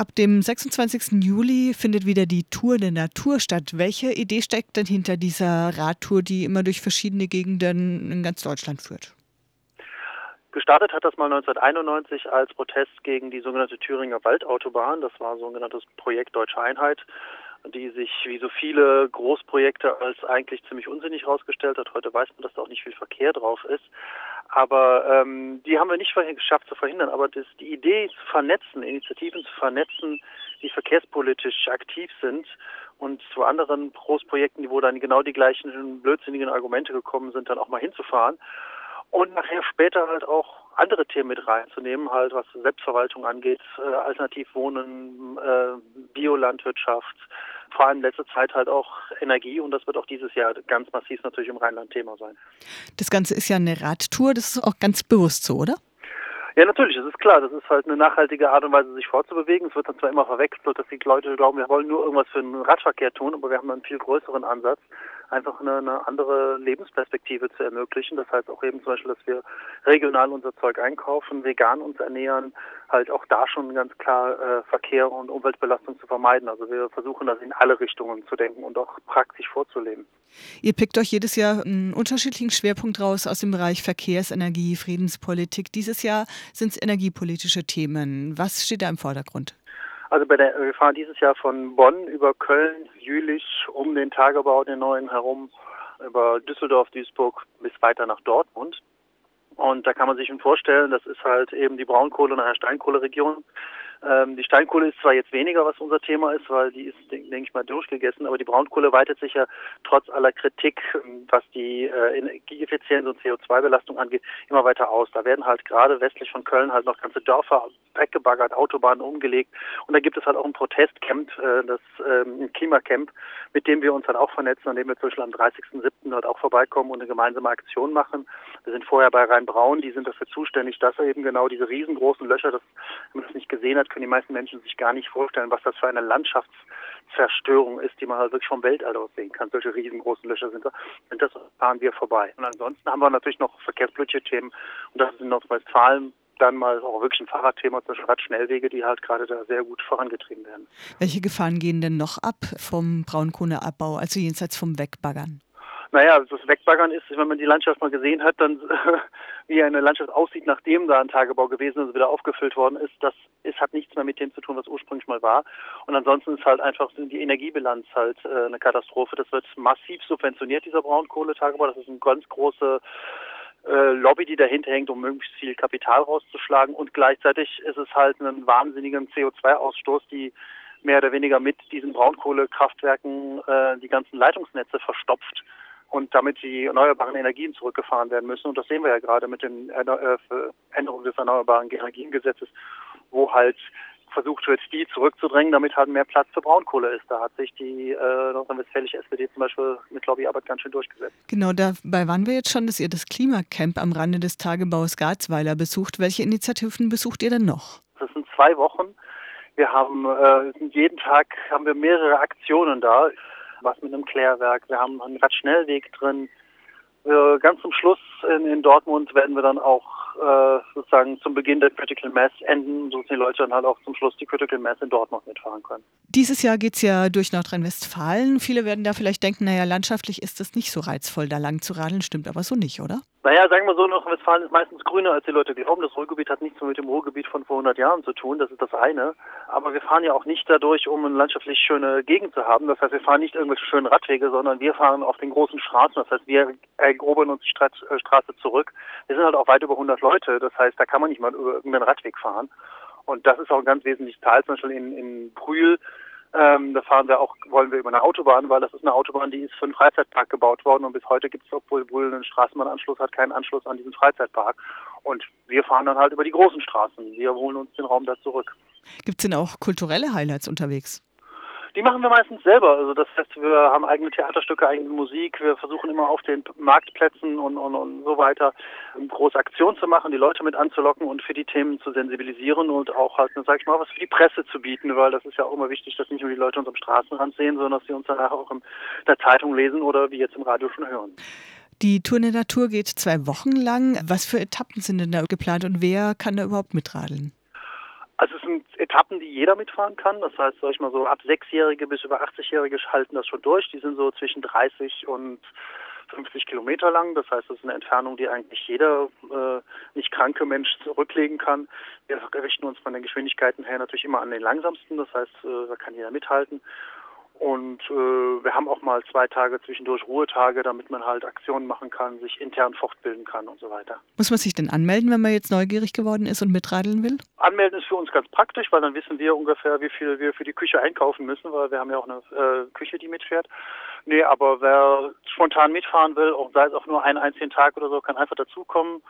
Ab dem 26. Juli findet wieder die Tour der Natur statt. Welche Idee steckt denn hinter dieser Radtour, die immer durch verschiedene Gegenden in ganz Deutschland führt? Gestartet hat das mal 1991 als Protest gegen die sogenannte Thüringer Waldautobahn. Das war ein sogenanntes Projekt Deutsche Einheit, die sich wie so viele Großprojekte als eigentlich ziemlich unsinnig herausgestellt hat. Heute weiß man, dass da auch nicht viel Verkehr drauf ist. Aber ähm, die haben wir nicht geschafft zu verhindern. Aber das, die Idee zu vernetzen, Initiativen zu vernetzen, die verkehrspolitisch aktiv sind und zu anderen Großprojekten, wo dann genau die gleichen blödsinnigen Argumente gekommen sind, dann auch mal hinzufahren und nachher später halt auch andere Themen mit reinzunehmen, halt was Selbstverwaltung angeht, äh, Alternativwohnen, äh, Biolandwirtschaft, vor allem letzte Zeit halt auch Energie und das wird auch dieses Jahr ganz massiv natürlich im Rheinland Thema sein. Das Ganze ist ja eine Radtour, das ist auch ganz bewusst so, oder? Ja, natürlich, das ist klar. Das ist halt eine nachhaltige Art und Weise, sich fortzubewegen. Es wird dann zwar immer verwechselt, dass die Leute glauben, wir wollen nur irgendwas für den Radverkehr tun, aber wir haben einen viel größeren Ansatz einfach eine, eine andere Lebensperspektive zu ermöglichen. Das heißt auch eben zum Beispiel, dass wir regional unser Zeug einkaufen, vegan uns ernähren, halt auch da schon ganz klar äh, Verkehr und Umweltbelastung zu vermeiden. Also wir versuchen das in alle Richtungen zu denken und auch praktisch vorzuleben. Ihr pickt euch jedes Jahr einen unterschiedlichen Schwerpunkt raus aus dem Bereich Verkehrsenergie, Friedenspolitik. Dieses Jahr sind es energiepolitische Themen. Was steht da im Vordergrund? Also bei der, wir fahren dieses Jahr von Bonn über Köln, Jülich, um den Tagebau, den neuen herum, über Düsseldorf, Duisburg bis weiter nach Dortmund. Und da kann man sich schon vorstellen, das ist halt eben die Braunkohle- und Steinkohleregion. Ähm, die Steinkohle ist zwar jetzt weniger, was unser Thema ist, weil die ist, denke denk ich mal, durchgegessen, aber die Braunkohle weitet sich ja trotz aller Kritik, ähm, was die äh, Energieeffizienz und CO2-Belastung angeht, immer weiter aus. Da werden halt gerade westlich von Köln halt noch ganze Dörfer weggebaggert, Autobahnen umgelegt und da gibt es halt auch ein Protestcamp, äh, das ähm, Klimacamp, mit dem wir uns dann auch vernetzen, an dem wir zum Beispiel am 30.07. dort auch vorbeikommen und eine gemeinsame Aktion machen. Wir sind vorher bei Rhein-Braun, die sind dafür zuständig, dass eben genau diese riesengroßen Löcher, das, wenn man das nicht gesehen hat, können die meisten Menschen sich gar nicht vorstellen, was das für eine Landschaftszerstörung ist, die man halt wirklich vom Weltall aus sehen kann. Solche riesengroßen Löcher sind da. Und das fahren wir vorbei. Und ansonsten haben wir natürlich noch verkehrspolitische. Und das ist in Nordrhein-Westfalen dann mal auch wirklich ein Fahrradthema, zum Beispiel Radschnellwege, die halt gerade da sehr gut vorangetrieben werden. Welche Gefahren gehen denn noch ab vom Braunkohleabbau, also jenseits vom Wegbaggern? Naja, das Wegbaggern ist, wenn man die Landschaft mal gesehen hat, dann wie eine Landschaft aussieht, nachdem da ein Tagebau gewesen ist und wieder aufgefüllt worden ist, das ist, hat nichts mehr mit dem zu tun, was ursprünglich mal war. Und ansonsten ist halt einfach die Energiebilanz halt äh, eine Katastrophe. Das wird massiv subventioniert, dieser Braunkohletagebau. Das ist eine ganz große äh, Lobby, die dahinter hängt, um möglichst viel Kapital rauszuschlagen. Und gleichzeitig ist es halt ein wahnsinniger CO2-Ausstoß, die mehr oder weniger mit diesen Braunkohlekraftwerken äh, die ganzen Leitungsnetze verstopft und damit die erneuerbaren Energien zurückgefahren werden müssen. Und das sehen wir ja gerade mit den äh, Änderungen des Erneuerbaren Energiengesetzes, wo halt versucht wird, die zurückzudrängen, damit halt mehr Platz für Braunkohle ist. Da hat sich die äh, nordrhein-westfälische SPD zum Beispiel mit Lobbyarbeit ganz schön durchgesetzt. Genau, dabei waren wir jetzt schon, dass ihr das Klimacamp am Rande des Tagebaus Garzweiler besucht. Welche Initiativen besucht ihr denn noch? Das sind zwei Wochen. Wir haben äh, jeden Tag haben wir mehrere Aktionen da was mit einem Klärwerk. Wir haben einen Radschnellweg drin. Äh, ganz zum Schluss in, in, Dortmund werden wir dann auch äh, sozusagen zum Beginn der Critical Mass enden, so dass die Leute dann halt auch zum Schluss die Critical Mass in Dortmund mitfahren können. Dieses Jahr geht es ja durch Nordrhein-Westfalen. Viele werden da vielleicht denken, naja, landschaftlich ist es nicht so reizvoll, da lang zu radeln. Stimmt aber so nicht, oder? Naja, sagen wir so, Nordrhein-Westfalen ist meistens grüner, als die Leute glauben. Das Ruhrgebiet hat nichts mit dem Ruhrgebiet von vor 100 Jahren zu tun, das ist das eine. Aber wir fahren ja auch nicht dadurch, um eine landschaftlich schöne Gegend zu haben. Das heißt, wir fahren nicht irgendwelche schönen Radwege, sondern wir fahren auf den großen Straßen. Das heißt, wir erobern uns die äh, Straße zurück. Wir sind halt auch weit über 100 Leute. Das heißt, da kann man nicht mal über irgendeinen Radweg fahren. Und das ist auch ein ganz wesentliches Teil. Zum Beispiel in, in Brühl ähm, da fahren wir auch, wollen wir über eine Autobahn, weil das ist eine Autobahn, die ist für einen Freizeitpark gebaut worden und bis heute gibt es, obwohl Bull einen Straßenbahnanschluss hat, keinen Anschluss an diesen Freizeitpark. Und wir fahren dann halt über die großen Straßen. Wir holen uns den Raum da zurück. Gibt es denn auch kulturelle Highlights unterwegs? Die machen wir meistens selber. Also das heißt, wir haben eigene Theaterstücke, eigene Musik. Wir versuchen immer auf den Marktplätzen und, und, und so weiter große Aktionen zu machen, die Leute mit anzulocken und für die Themen zu sensibilisieren und auch halt, sag ich mal, was für die Presse zu bieten, weil das ist ja auch immer wichtig, dass nicht nur die Leute uns am Straßenrand sehen, sondern dass sie uns danach auch in der Zeitung lesen oder wie jetzt im Radio schon hören. Die Tour der Natur geht zwei Wochen lang. Was für Etappen sind denn da geplant und wer kann da überhaupt mitradeln? Also es sind Etappen, die jeder mitfahren kann. Das heißt, sag ich mal so ab Sechsjährige bis über 80-Jährige halten das schon durch. Die sind so zwischen 30 und 50 Kilometer lang. Das heißt, das ist eine Entfernung, die eigentlich jeder äh, nicht kranke Mensch zurücklegen kann. Wir richten uns von den Geschwindigkeiten her natürlich immer an den langsamsten. Das heißt, äh, da kann jeder mithalten. Und äh, wir haben auch mal zwei Tage zwischendurch Ruhetage, damit man halt Aktionen machen kann, sich intern fortbilden kann und so weiter. Muss man sich denn anmelden, wenn man jetzt neugierig geworden ist und mitradeln will? Anmelden ist für uns ganz praktisch, weil dann wissen wir ungefähr, wie viel wir für die Küche einkaufen müssen, weil wir haben ja auch eine äh, Küche, die mitfährt. Nee, aber wer spontan mitfahren will, auch sei es auch nur einen einzigen Tag oder so, kann einfach dazukommen,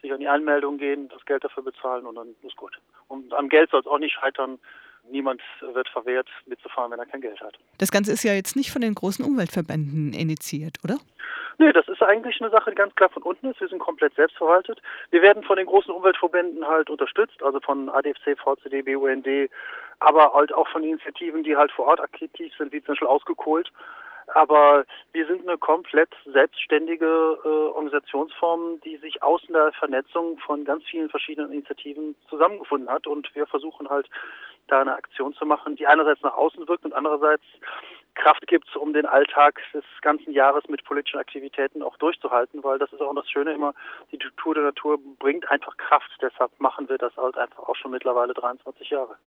sich an die Anmeldung gehen, das Geld dafür bezahlen und dann ist gut. Und am Geld soll es auch nicht scheitern niemand wird verwehrt, mitzufahren, wenn er kein Geld hat. Das Ganze ist ja jetzt nicht von den großen Umweltverbänden initiiert, oder? Nee, das ist eigentlich eine Sache, die ganz klar von unten ist. Wir sind komplett selbstverwaltet. Wir werden von den großen Umweltverbänden halt unterstützt, also von ADFC, VCD, BUND, aber halt auch von Initiativen, die halt vor Ort aktiv sind, wie zum Beispiel ausgekohlt. Aber wir sind eine komplett selbstständige äh, Organisationsform, die sich aus der Vernetzung von ganz vielen verschiedenen Initiativen zusammengefunden hat. Und wir versuchen halt da eine Aktion zu machen, die einerseits nach außen wirkt und andererseits Kraft gibt, um den Alltag des ganzen Jahres mit politischen Aktivitäten auch durchzuhalten, weil das ist auch das Schöne immer, die Tour der Natur bringt einfach Kraft. Deshalb machen wir das halt einfach auch schon mittlerweile 23 Jahre.